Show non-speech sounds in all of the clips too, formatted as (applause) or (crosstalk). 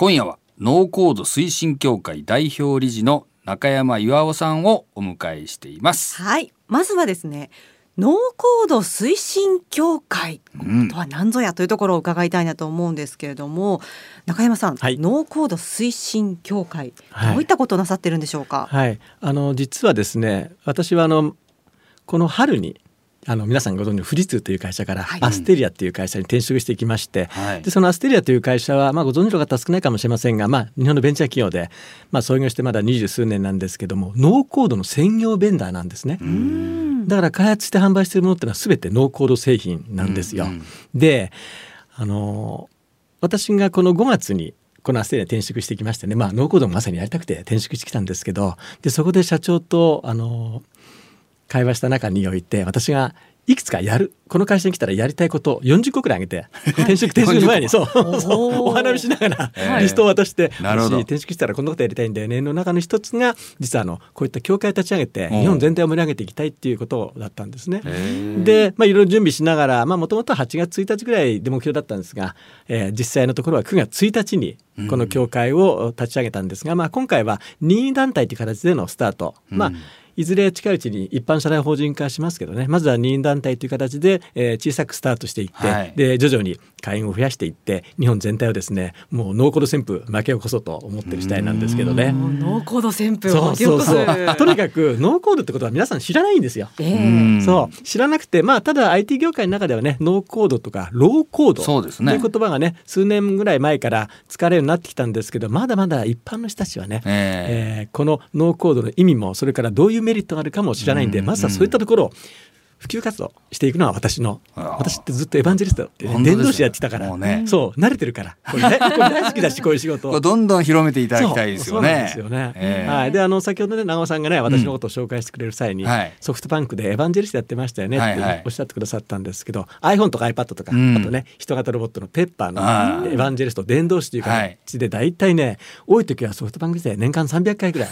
今夜はノーコード推進協会代表理事の中山岩尾さんをお迎えしています。はい。まずはですねノーコード推進協会。うん。とは何ぞやというところを伺いたいなと思うんですけれども中山さん、はい。ノーコード推進協会はい。どういったことをなさってるんでしょうか、はい、あの実はですね私はあのこの春にあの皆さんご存知の富士通という会社からはいアステリアという会社に転職してきまして、はいでそのアステリアという会社は、まあ、ご存知の方は少ないかもしれませんが、まあ、日本のベンチャー企業で、まあ、創業してまだ二十数年なんですけどもノーコードの専業ベンダーなんですね。うんだから開発して販売しているものっていうのは全てノーコード製品なんですよ。うんうんであの私がこの5月にこのアステリアに転職してきましてね、まあ、ノーコードもまさにやりたくて転職してきたんですけどでそこで社長とあの会話した中において私がいくつかやるこの会社に来たらやりたいことを40個くらいあげて転職転職の前にそうそう。お花見しながらはい。リストを渡して転職したらこんなことやりたいんだよねの中の一つが実はあのこういった協会を立ち上げて日本全体を盛り上げていきたいっていうことだったんですね。で、まあ、いろいろ準備しながらもともと8月1日ぐらいで目標だったんですが、えー実際のところは9月1日にこの協会を立ち上げたんですが、まあ、今回は任意団体という形でのスタート、まあうんいずれ近いうちに一般社内法人化しますけどね。まずは任意団体という形で、えー小さくスタートしていって、はい。で徐々に会員を増やしていって日本全体をですねもうノーコード旋風巻き起こそうと思ってる次第なんですけどね。ノーコード旋風を巻き起こす。とにかくノーコードってことは皆さん知らないんですよ。ええうん。そう。知らなくてまあただ IT 業界の中ではねノーコードとかローコードそうですね。という言葉がね数年ぐらい前から使われるようになってきたんですけどまだまだ一般の人たちはね、ええ。ーこのノーコードの意味もそれからどういうメリットがあるかも知らないんで、うんまずはそういったところを普及活動していくのは私の私ってずっとエヴァンジェリストって、ね、伝道師やってきたから、もうね。そう慣れてるから。これ,、ね、(laughs) これ大好きだしこういう仕事。どんどん広めていただきたいですよね。そうそうなんですよね。ええ。はい。であの先ほどね長尾さんがね私のことを紹介してくれる際に、はい。ソフトバンクでエヴァンジェリストやってましたよねってはいはい。おっしゃってくださったんですけど、iPhone とか iPad とか、うん。あとね人型ロボットのペッパーのエヴァンジェリスト伝道師というはい。形で大体ね多い時はソフトバンク時代年間300回ぐらい。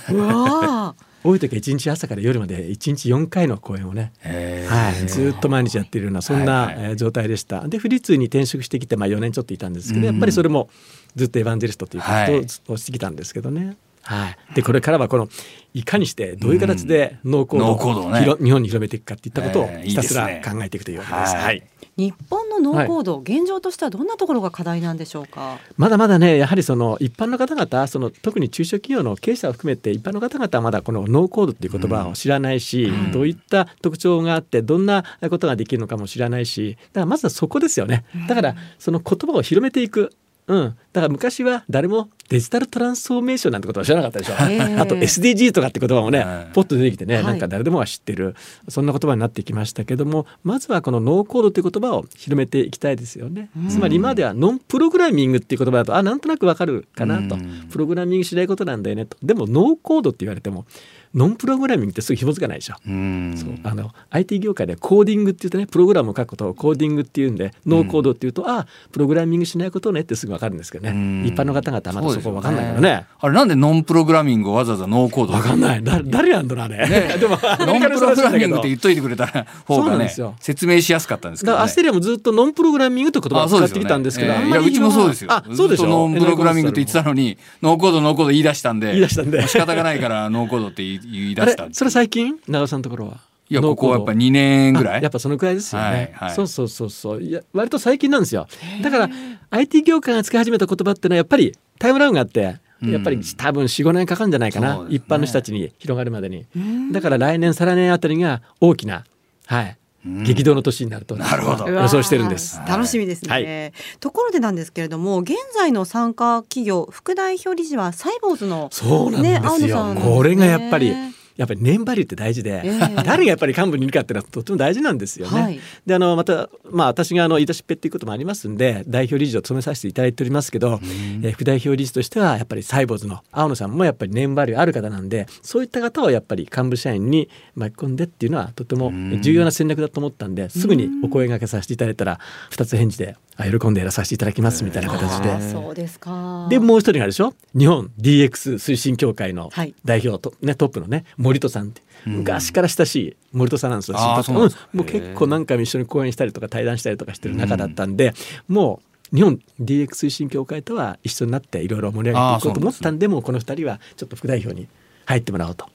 多い時は1日朝から夜まで1日4回の講演をね、ええはい、ずっと毎日やっているようなそんな、状態でした。で富士通に転職してきて、まあ、4年ちょっといたんですけど、うん。やっぱりそれもずっとエヴァンジェリストということはい。をずっとしてきたんですけどね。はい、でこれからはこのいかにしてどういう形でノーコードノーコードをね。日本に広めていくかっていったことをひたすら考えていくというわけです。はい。はい。日本のノーコード、現状としてはどんなところが課題なんでしょうか？まだまだねやはりその一般の方々その特に中小企業の経営者を含めて一般の方々はまだこのノーコードっていう言葉を知らないし、うん。どういった特徴があってどんなことができるのかも知らないしだからまずはそこですよね。だからその言葉を広めていく。うん、だから昔は誰もデジタルトランスフォーメーションなんてことは知らなかったでしょ。ええあと SDG とかって言葉もね、はい。ポッと出てきてね、はい。なんか誰でもが知ってるそんな言葉になってきましたけどもまずはこのノーコードという言葉を広めていきたいですよね。うん。つまり今まではノンプログラミングっていう言葉だとあなんとなくわかるかなと、うん。プログラミングしないことなんだよねと。でもノーコードって言われてもノンプログラミングってすぐ紐づかないでしょ。うん。そう。あの IT 業界ではコーディングって言うとねプログラムを書くことをコーディングっていうんでノーコードっていうと、あプログラミングしないことねってすぐ分かるんですけどね、うん。一般の方々はまだそこ分かんないからそうですよね。あれなんでノンプログラミングをわざわざノーコード分かんないだ誰やんだろうあれ、ね。(laughs) でもノンプログラミングって言っといてくれたら方がね。説明しやすかったんですけど、ね、だからアステリアもずっとノンプログラミングという言葉を使ってきたんですけど、ああんまりいやうちもそうですよ。あそうでしょ？ノンプログラミングって言ってたのにノーコードノーコード言い出したんで言い出したんで。仕方がないからノーコードって言い言い出あしたれそれ最近？長尾さんのところは？いやここはやっぱ2年ぐらい。あやっぱそのくらいですよね、はいはい。そうそうそうそう。いや割と最近なんですよ。だから IT 業界が使い始めた言葉ってのはやっぱりタイムラグがあってうん。やっぱり多分45年かかるんじゃないかな、ね。一般の人たちに広がるまでに。うんだから来年再来年あたりが大きな、はい。うん激動の年になるとなるほど。予想してるんです。楽しみですね、はい。ところでなんですけれども現在の参加企業副代表理事はサイボーズのそうなんねですよ、ね。これがやっぱりやっぱり年バリューって大事で、ええ。誰がやっぱり幹部にいるかっていうのはとても大事なんですよね。はい。であのまた、まあ、私があの言い出しっぺっていうこともありますんで代表理事を務めさせていただいておりますけど、えー副代表理事としてはやっぱりサイボーズの青野さんもやっぱり年バリューある方なんでそういった方をやっぱり幹部社員に巻き込んでっていうのはとても重要な戦略だと思ったんですぐにお声掛けさせていただいたら2つ返事であ喜んでやらさせていただきますみたいな形で。そうですか。でもう一人があるでしょ？日本 DX 推進協会のはい。代表と、ね、トップのね森戸さんって。昔から親しい森戸さんなんですよ。うなんもう結構何回も一緒に講演したりとか対談したりとかしてる仲だったんでもう日本 DX 推進協会とは一緒になっていろいろ盛り上げていこうと思ったんでもうこの2人はちょっと副代表に入ってもらおうと。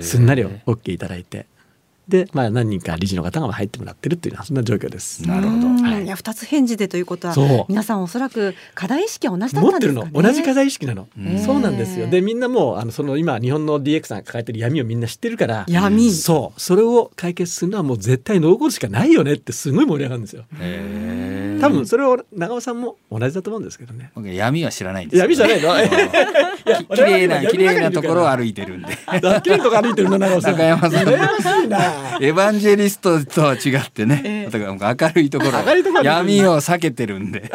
すんなり OK いただいてで、まあ、何人か理事の方が入ってもらってるっていうのはそんな状況です。なるほど。うん。はい。いや二つ返事でということはそう。皆さんおそらく課題意識は同じだっ持ってるたんですかね。の同じ課題意識なの、うん。そうなんですよ。でみんなもうあのその今日本の DX が抱えてる闇をみんな知ってるから闇。そう。それを解決するのはもう絶対ノーゴールしかないよねってすごい盛り上がるんですよ。へー多分それを長尾さんも同じだと思うんですけどね。僕闇は知らないんです。闇じゃないの？綺麗な綺麗なところを闇歩いてるんで。綺麗なとこ歩いてるの長尾さん。中山さんエヴァンジェリストとは違ってね、ええ。だから明るいところ闇を避けてるんで。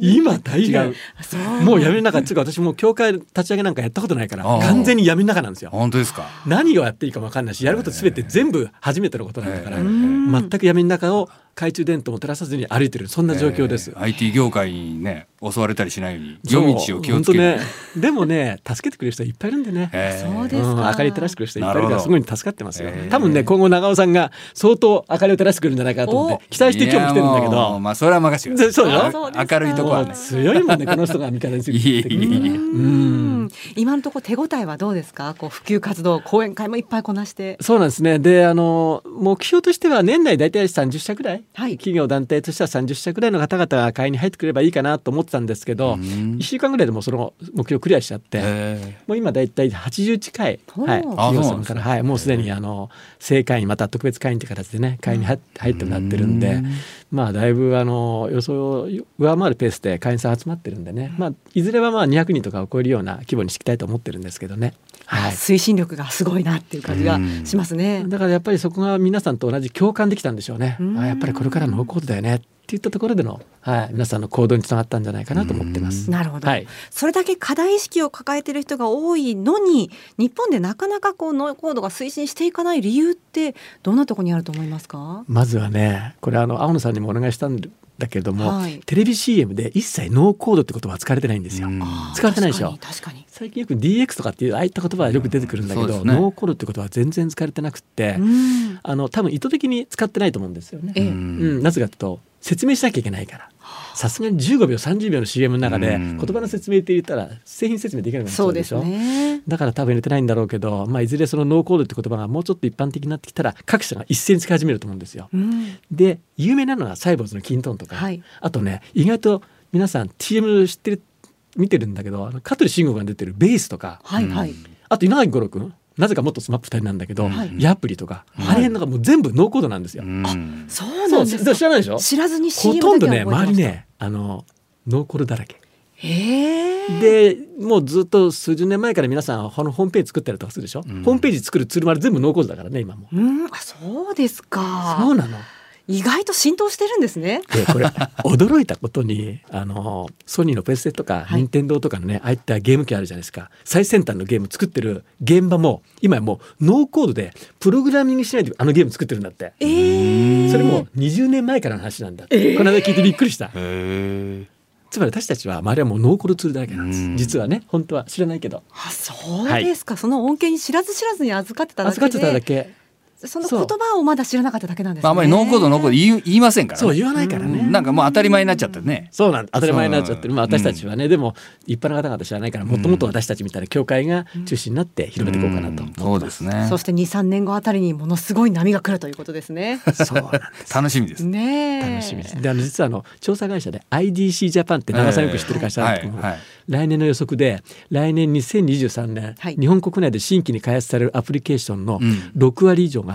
今大違変う。そう。もう闇の中っていうか私もう教会立ち上げなんかやったことないから完全に闇の中なんですよ。本当ですか？何をやっていいかも分かんないしやることすべて全部初めてのことなんだからええ。ん全く闇の中を懐中電灯も照らさずに歩いてるそんな状況です。えー IT 業界にね襲われたりしないように夜道を気をつけね、でもね助けてくれる人いっぱいいるんでね。えー。そうですか。うん、明かり照らしてくれる人いっぱいいるからすごい助かってますよ。えー。多分ね今後長尾さんが相当明かりを照らしてくれるんじゃないかなと思って期待して今日も来てるんだけど。まあそれは任せてそうでしょあそうですか明るいところはね。強いもんねこの人が味方にするいえいえいえ。うん。今のところ手応えはどうですか？こう普及活動講演会もいっぱいこなして。そうなんですね。で、あの目標としては年内大体30社ぐらい、はい。企業団体としては30社ぐらいの方々が会員に入ってくればいいかなと思ってたんですけど、うん。1週間ぐらいでもうその目標クリアしちゃって。えもう今だいたい80近い、はい、あ企業さんから、はい、もうすでにあの正会員また特別会員という形でね会員に入ってもらってるんで、まあだいぶあの予想を上回るペースで会員さん集まってるんでね、まあ、いずれはまあ200人とかを超えるような規模にしていきたいと思ってるんですけどね。はい。推進力がすごいなっていう感じがしますね。だからやっぱりそこが皆さんと同じ共感できたんでしょうね。うん。あやっぱりこれからノーコードだよねっていったところでの、はい、皆さんの行動につながったんじゃないかなと思ってます。なるほど、はい、それだけ課題意識を抱えている人が多いのに日本でなかなかこうノーコードが推進していかない理由ってどんなところにあると思いますか？まずはねこれあの青野さんにもお願いしたんだけれども、はいテレビ CM で一切ノーコードって言葉は使われてないんですよ。使われてないでしょ。確かに確かに最近よく DX とかっていうああいった言葉はよく出てくるんだけど、そうですね。ノーコードって言葉は全然使われてなくって、うん。あの多分意図的に使ってないと思うんですよね。ええ。うん、なぜかというと説明しなきゃいけないから。さすがに15秒30秒の CM の中でうん。言葉の説明って言ったら製品説明できなくなっちゃうでしょ。そう。ね。だから多分入れてないんだろうけど、まあ、いずれそのノーコードって言葉がもうちょっと一般的になってきたら各社が一斉に使い始めると思うんですよ。うん。で有名なのはサイボウズのキントーンとか、はい。あとね意外と皆さん CM 知ってる見てるんだけどあの香取慎吾が出てるベースとかはいはい。あと稲垣吾郎君なぜかもっと SMAP 2人なんだけど、はいヤプリとか、はいあれ辺のがもう全部ノーコードなんですよ。うんそうなんですか？知らないでしょ？知らずにほ CM とんどね周り。ねあのノーコードだらけ。でもうずっと数十年前から皆さんこのホームページ作ったりとかするでしょ、うんホームページ作るツールまで全部ノーコードだからね今も。うん、あそうですか。そうなの意外と浸透してるんですね。でこれ驚いたことにあのソニーのプレステとかはい。任天堂とかのね、ああいったゲーム機あるじゃないですか。最先端のゲーム作ってる現場も今やもうノーコードでプログラミングしないであのゲーム作ってるんだって。ええ。それも20年前からの話なんだって、えー。この間聞いてびっくりした。へえつまり私たちは周りはもうノーコードツールだらけなんです。うん。実はね本当は知らないけど。あそうですか、その恩恵に知らず知らずに預かってただけで。預かってただけその言葉をまだ知らなかっただけなんですね。まああまりノーコードノーコード言い言いませんからね。そう言わないからね、なんかもう当たり前になっちゃったね。そうなん当たり前になっちゃってる、まあ、私たちはね、でも一般の方々知らないからもっともっと私たちみたいな教会が中心になって広めていこうかなと。思ってます、そうですね。そして2、3年後あたりにものすごい波が来るということですね。そうなんです。楽しみです。ねえ。楽しみです。であの実はあの調査会社で IDC ジャパンって長さんよく知ってる会社なんですけども、はいはい。来年の予測で来年2023年、はい。日本国内で新規に開発されるアプリケーションのうん。6割以上が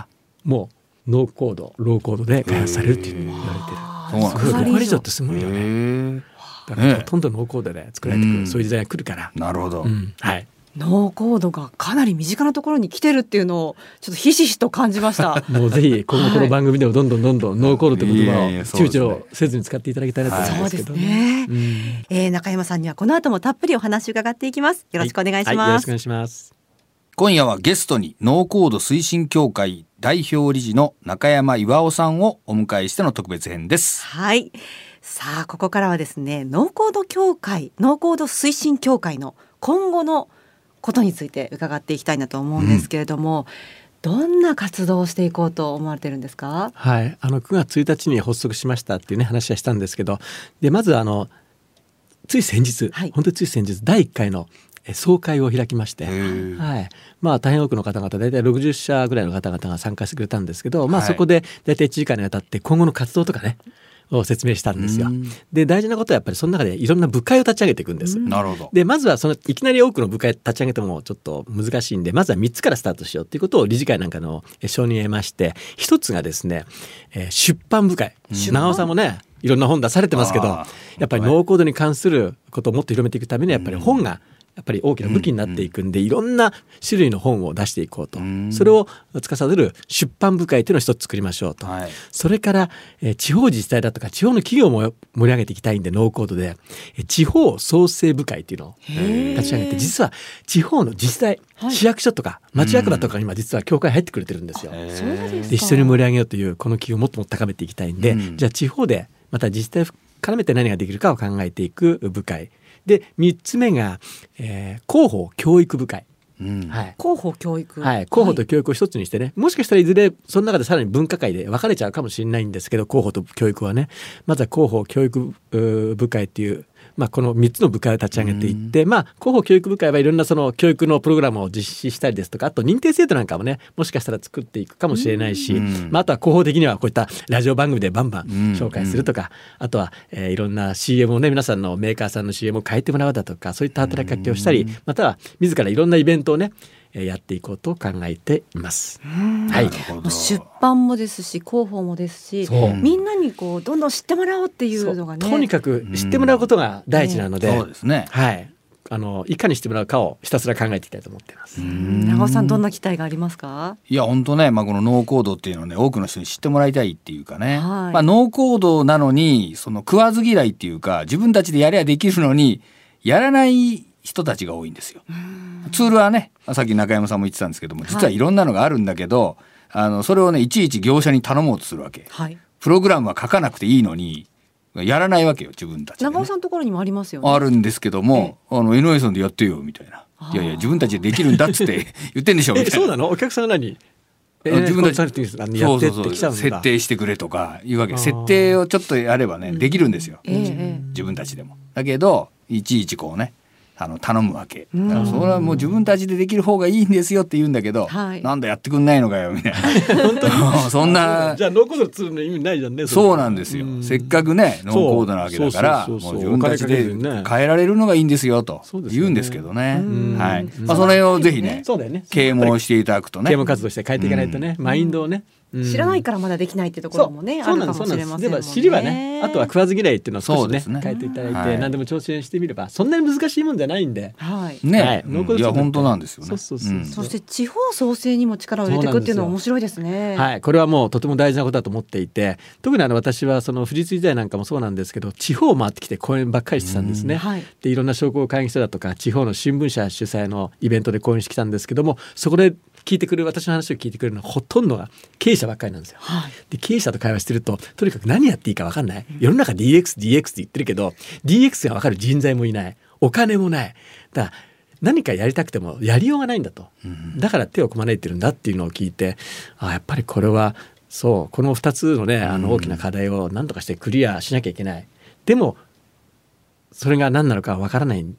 もうノーコードローコードで開発されるっていうふうに言われてる。あそうなんーすごい6 6割以上ってすごいよね。だからねほとんどノーコードで作られてくる、うんそういう時代が来るから。なるほど、うんはい。ノーコードがかなり身近なところに来てるっていうのをちょっとひしひしと感じました。(laughs) もうぜひ今後この番組でもどんどんどんどんノーコードという言葉を躊躇せずに使っていただきたいなと思うんですけどねうんえー、中山さんにはこの後もたっぷりお話伺っていきます。よろしくお願いします。はい、よろしくお。願いします。今夜はゲストにノーコード推進協会代表理事の中山五輪男さんをお迎えしての特別編です。はい。さあ、ここからはですね、ノーコード協会、ノーコード推進協会の今後のことについて伺っていきたいなと思うんですけれども、どんな活動をしていこうと思われてるんですか？はい、あの9月1日に発足しましたっていうね話はしたんですけどでまずあのつい先日、はい。本当につい先日第1回のえ総会を開きまして、はい、まあ大変多くの方々大体60社ぐらいの方々が参加してくれたんですけど、まあ、はいそこで大体1時間にわたって今後の活動とかねを説明したんですよ。うん。で大事なことはやっぱりその中でいろんな部会を立ち上げていくんです。なるほど。でまずはそのいきなり多くの部会立ち上げてもちょっと難しいんでまずは3つからスタートしようということを理事会なんかのえ承認を得まして一つがですね、えー出版部会。長尾さんもねいろんな本出されてますけどやっぱりノーコードに関することをもっと広めていくためにはやっぱり本がやっぱり大きな武器になっていくんで、いろんな種類の本を出していこうと、うん。それを司る出版部会というのを一つ作りましょうと、はい。それから、えー地方自治体だとか地方の企業も盛り上げていきたいんでノーコードで、えー地方創生部会っていうのを立ち上げて実は地方の自治体、はい。市役所とか町役場とかに今実は協会入ってくれてるんですよ。で一緒に盛り上げようというこの企業をもっともっと高めていきたいんで、うん。じゃあ地方でまた自治体を絡めて何ができるかを考えていく部会で3つ目が、えー広報教育部会。うん。はい。広報教育。はい、広報と教育を一つにしてね、もしかしたらいずれその中でさらに分科会で分かれちゃうかもしれないんですけど広報と教育はね。まずは広報教育部会っていう、まあ、この3つの部会を立ち上げていって、まあ、広報教育部会はいろんなその教育のプログラムを実施したりですとかあと認定制度なんかもねもしかしたら作っていくかもしれないし、うん。まあ、あとは広報的にはこういったラジオ番組でバンバンうん。紹介するとか、あとは、えーいろんな CM をね皆さんのメーカーさんの CM を変えてもらうだとかそういった働きかけをしたり、または自らいろんなイベントをねえーやっていこうと考えています。はい。出版もですし広報もですしみんなにこうどんどん知ってもらおうっていうのがね。とにかく知ってもらうことが第一なので、そうですね。はい、あのいかに知ってもらうかをひたすら考えていきたいと思っています。長尾さんどんな期待がありますか？いや本当ね、まあ、このノーコードっていうのはね多くの人に知ってもらいたいっていうかね、はい。まあ、ノーコードなのにその食わず嫌いっていうか自分たちでやればできるのにやらない人たちが多いんですよ。ツールはねまあさっき中山さんも言ってたんですけども実はいろんなのがあるんだけど、あのそれをねいちいち業者に頼もうとするわけ。はい。プログラムは書かなくていいのにやらないわけよ自分たちでね、長尾さんのところにもありますよね。あるんですけども、あの NOS でやってよみたいな。いやいや自分たちでできるんだっつって (laughs) 言ってんでしょみえたいな。そうなの？お客さんは何？えあ自分たちコンサルティングさんにやってってきちゃうんだ設定してくれとかいうわけ。設定をちょっとやればねできるんですよ、ええええ。自分たちでも。だけどいちいちこうねあの頼むわけ。うん。だからそれはもう自分たちでできる方がいいんですよって言うんだけど、はい。なんだやってくんないのかよみたいな。そんな。じゃあノーコードのツールの意味ないじゃんねれそうなんですよ、うん。せっかくねノーコードなわけだからもう自分たちで変えられるのがいいんですよと言うんですけどね。うん。はい、うん。まあ、その辺をぜひねそうだよね。啓蒙していただくとね。啓蒙活動して変えていかないとね、マインドをね、うん知らないからまだできないってところもねあるかもしれませんもんね。も知りはねあとは食わず嫌いっていうのを少しねそうですね。変えていただいて、はい。何でも挑戦してみればそんなに難しいもんじゃないんで。はい。ね、はい。や本当なんですよね。そうそうそううん。そして地方創生にも力を入れていくっていうのは面白いですね。はい、これはもうとても大事なことだと思っていて。特にあの私はその富士通時代なんかもそうなんですけど地方を回ってきて講演ばっかりしてたんですね。はい。でいろんな商工会議所だとか地方の新聞社主催のイベントで講演してきたんですけどもそこで聞いてくる私の話を聞いてくれるのはほとんどが経営者ばっかりなんですよ。はい。で経営者と会話してるととにかく何やっていいか分かんない。世の中 DXDX って言ってるけど DX が分かる人材もいない。お金もない。だから何かやりたくてもやりようがないんだと、だから手をこまねいてるんだっていうのを聞いてあやっぱりこれはそうこの2つのねあの大きな課題を何とかしてクリアしなきゃいけない。でもそれが何なのか分からないん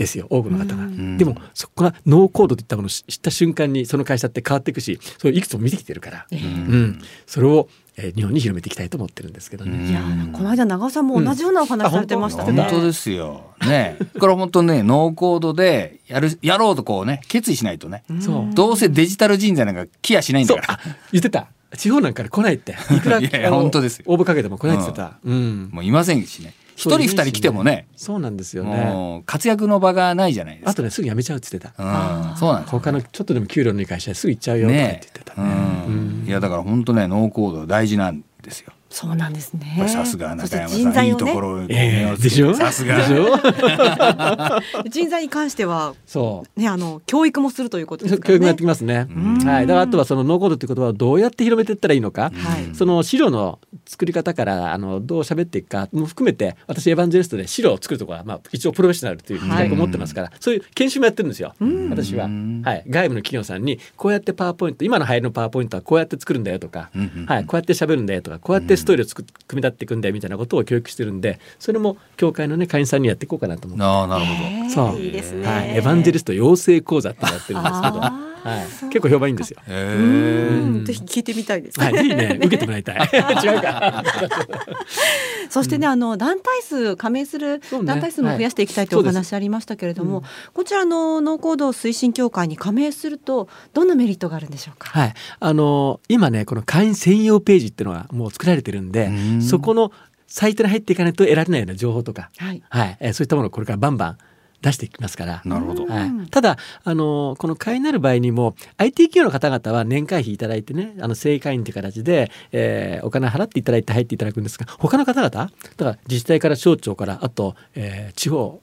ですよ多くの方が、ん。でもそこがノーコードといったものを知った瞬間にその会社って変わっていくしそれをいくつも見てきてるから、ええ。うん、それを、えー日本に広めていきたいと思ってるんですけどね。いやーこの間長尾さんも同じようなお話されてましたね、うん。あ本当。ですよ。ね、これ本当ね、ノーコードでやる、やろうとこうね、決意しないとね。そう。どうせデジタル人材なんか来やしないんだから。あ言ってた。地方なんかで来ないって。いくら (laughs) いやいや本当ですよ。応募かけても来ないって言ってた、うん。もういませんしね。一人二人来てもね、そうなんですよね。活躍の場がないじゃないですか。あとねすぐ辞めちゃうって言ってた。うん、そうなんですよ。他のちょっとでも給料のいい会社ですぐ行っちゃうよとか言っねてたね。うん、いやだから本当ねノーコード大事なんですよ。そうなんですね。さすが中山さん、いい材をね。ところをええ。目をつけてでしょ？さすが。(laughs) 人材に関してはそう。ねあの教育もするということですね。教育もやってきますね。ん。はい、だからあとはそのノーコードっていう言葉をどうやって広めていったらいいのか、はい。その資料の作り方からあのどう喋っていくかも含めて私エヴァンジェリストで資料を作るところは、まあ、一応プロフェッショナルという自覚を持ってますから、そういう研修もやってるんですよ、私は、はい、外部の企業さんにこうやってパワーポイント今の流行りのパワーポイントはこうやって作るんだよとか、はい、こうやって喋るんだよとかこうやってストーリーを作っ組み立っていくんだよみたいなことを教育してるんでそれも協会の、ね、会員さんにやっていこうかなと思って。ああなるほど、そういいですね、はい、エヴァンジェリスト養成講座ってやってるんですけど、はい。結構評判いいんですよ。ぜひ聞いてみたいです、はい、ぜひね、受けてもらいたい。(laughs) 違うか。そしてね、あの団体数加盟する団体数も増やしていきたいというお話ありましたけれども、はいこちらの農行動推進協会に加盟するとどんなメリットがあるんでしょうか？はい、あの今ね、この会員専用ページっていうのがもう作られてるんでう、ん。そこのサイトに入っていかないと得られないような情報とか、はい。はい、えーそういったものをこれからバンバン出していきますから。なるほど、うん。はい、ただあのこの会員になる場合にも IT 企業の方々は年会費いただいてねあの正会員という形で、えーお金払っていただいて入っていただくんですが他の方々？だから自治体から省庁からあと、えー地方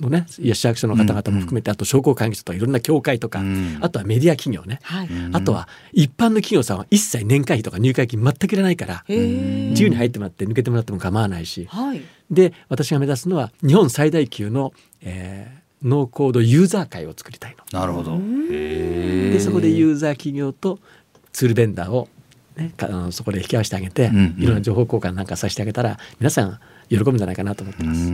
のね市役所の方々も含めて、あと商工会議所とかいろんな協会とか、うん。あとはメディア企業ね、はい。うん。あとは一般の企業さんは一切年会費とか入会金全くいらないから自由に入ってもらって抜けてもらっても構わないし。はい。で私が目指すのは日本最大級の、えーノーコードユーザー会を作りたいの。なるほど。でそこでユーザー企業とツールベンダーを、ね、かあのそこで引き合わせてあげて、うんうん。いろんな情報交換なんかさせてあげたら皆さん喜ぶんじゃないかなと思ってます。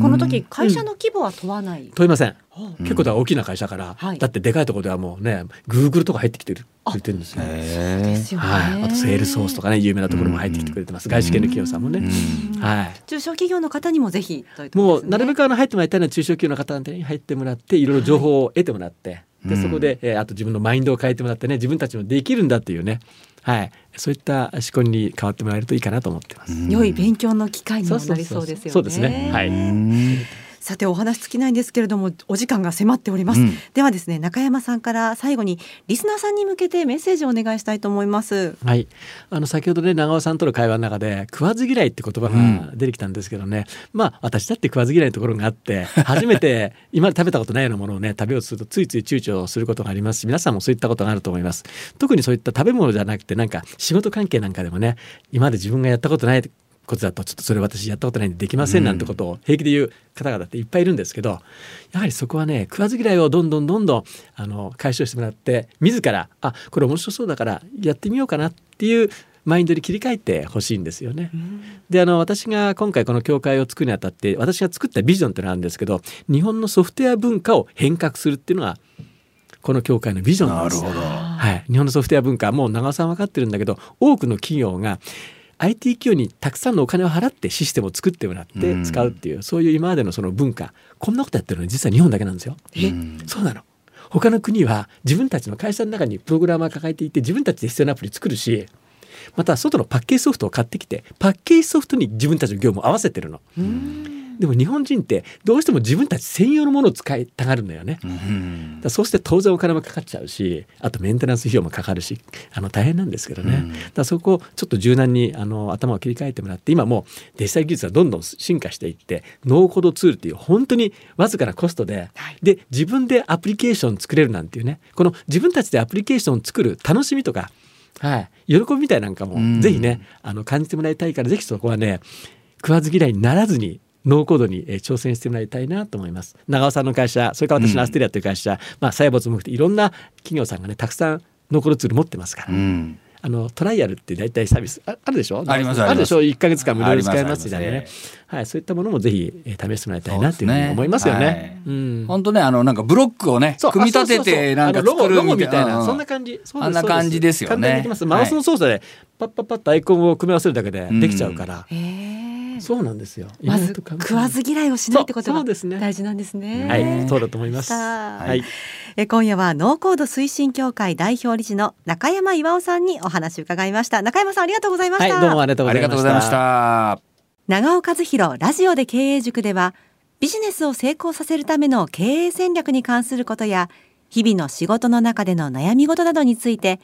この時会社の規模は問わない？問いません、は結構大きな会社から、はい。だってでかいところではもうねグーグルとか入ってきてるくれてるんですよ。へえですよね。はい、あとセールスフォースとかね有名なところも入ってきてくれてます、外資系の企業さんもね、うん。はい。中小企業の方にもぜひもうなるべくあの入ってもらいたいのは中小企業の方に入ってもらっていろいろ情報を得てもらって、はいでそこで、えーあと自分のマインドを変えてもらってね自分たちもできるんだっていうね、はい、そういった思考に変わってもらえるといいかなと思ってます。良い勉強の機会にもなりそうですよね。そうですね。はい。うんさてお話尽きないんですけれどもお時間が迫っております、うん。ではですね中山さんから最後にリスナーさんに向けてメッセージをお願いしたいと思います。はい、あの先ほどね長尾さんとの会話の中で食わず嫌いって言葉が出てきたんですけどね、まあ私だって食わず嫌いのところがあって (laughs) 初めて今まで食べたことないようなものをね食べようとするとついつい躊躇することがありますし皆さんもそういったことがあると思います。特にそういった食べ物じゃなくてなんか仕事関係なんかでもね今まで自分がやったことないことだとちょっとそれ私やったことないんでできませんなんてことを平気で言う方々っていっぱいいるんですけどやはりそこはね食わず嫌いをどんどんどんどんあの解消してもらって自らあこれ面白そうだからやってみようかなっていうマインドに切り替えてほしいんですよね。であの私が今回この教会を作るにあたって私が作ったビジョンっていうのがあるんですけど日本のソフトウェア文化を変革するっていうのがこの教会のビジョンなんですよ。なるほど。はい、日本のソフトウェア文化もう長尾さん分かってるんだけど多くの企業が IT 企業にたくさんのお金を払ってシステムを作ってもらって使うっていう、そういう今までのその文化。こんなことやってるのは実は日本だけなんですよ。えうん。そうなの？他の国は自分たちの会社の中にプログラマー抱えていて自分たちで必要なアプリ作るしまた外のパッケージソフトを買ってきてパッケージソフトに自分たちの業務を合わせてるの。でも日本人ってどうしても自分たち専用のものを使いたがるんだよね。うん。だそうして当然お金もかかっちゃうしあとメンテナンス費用もかかるしあの大変なんですけどね、うん。だそこをちょっと柔軟にあの頭を切り替えてもらって今もうデジタル技術がどんどん進化していってノーコードツールっていう本当にわずかなコストで、はい。で自分でアプリケーション作れるなんていうねこの自分たちでアプリケーションを作る楽しみとか、はい、喜びみたいなんかもうん。ぜひねあの感じてもらいたいからぜひそこはね食わず嫌いにならずにノーコードにえー挑戦してもらいたいなと思います。長尾さんの会社それから私のアステリアという会社、まあサイボも含めていろんな企業さんがねたくさんノーコードツール持ってますから、うんあのトライアルって大体サービスああるでしょ？ありますあるでしょ？あり1か月間無料で使えますみたいなね。はいそういったものもぜひえー試してもらいたいなっていうふうに思いますよね。本当ねあのなんかブロックをね組み立ててなんか作るみたいな、うん。そんな感じ。そんな感じですよね。簡単にできます。マウスの操作でパッパッパッとアイコンを組み合わせるだけでできちゃうから、へえそうなんですよ。まず食わず嫌いをしないってことが大事なんですね。はいそうだと思います。はい。え今夜はノーコード推進協会代表理事の中山巌さんにお話を伺いました。中山さんありがとうございました、はいどうもありがとうごありざいました。がとうございました。長尾和弘ラジオで経営塾ではビジネスを成功させるための経営戦略に関することや日々の仕事の中での悩み事などについて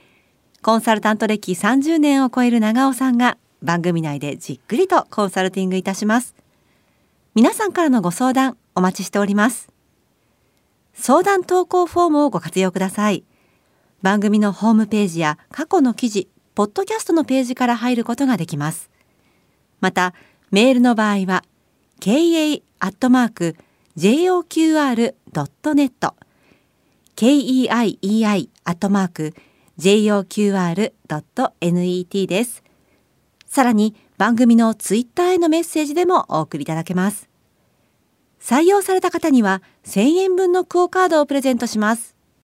コンサルタント歴30年を超える長尾さんが番組内でじっくりとコンサルティングいたします。皆さんからのご相談お待ちしております。相談投稿フォームをご活用ください。番組のホームページや過去の記事ポッドキャストのページから入ることができます。またメールの場合は ka.joqr.net keiei.joqr.net です。さらに番組のツイッターへのメッセージでもお送りいただけます。採用された方には1000円分のクオカードをプレゼントします。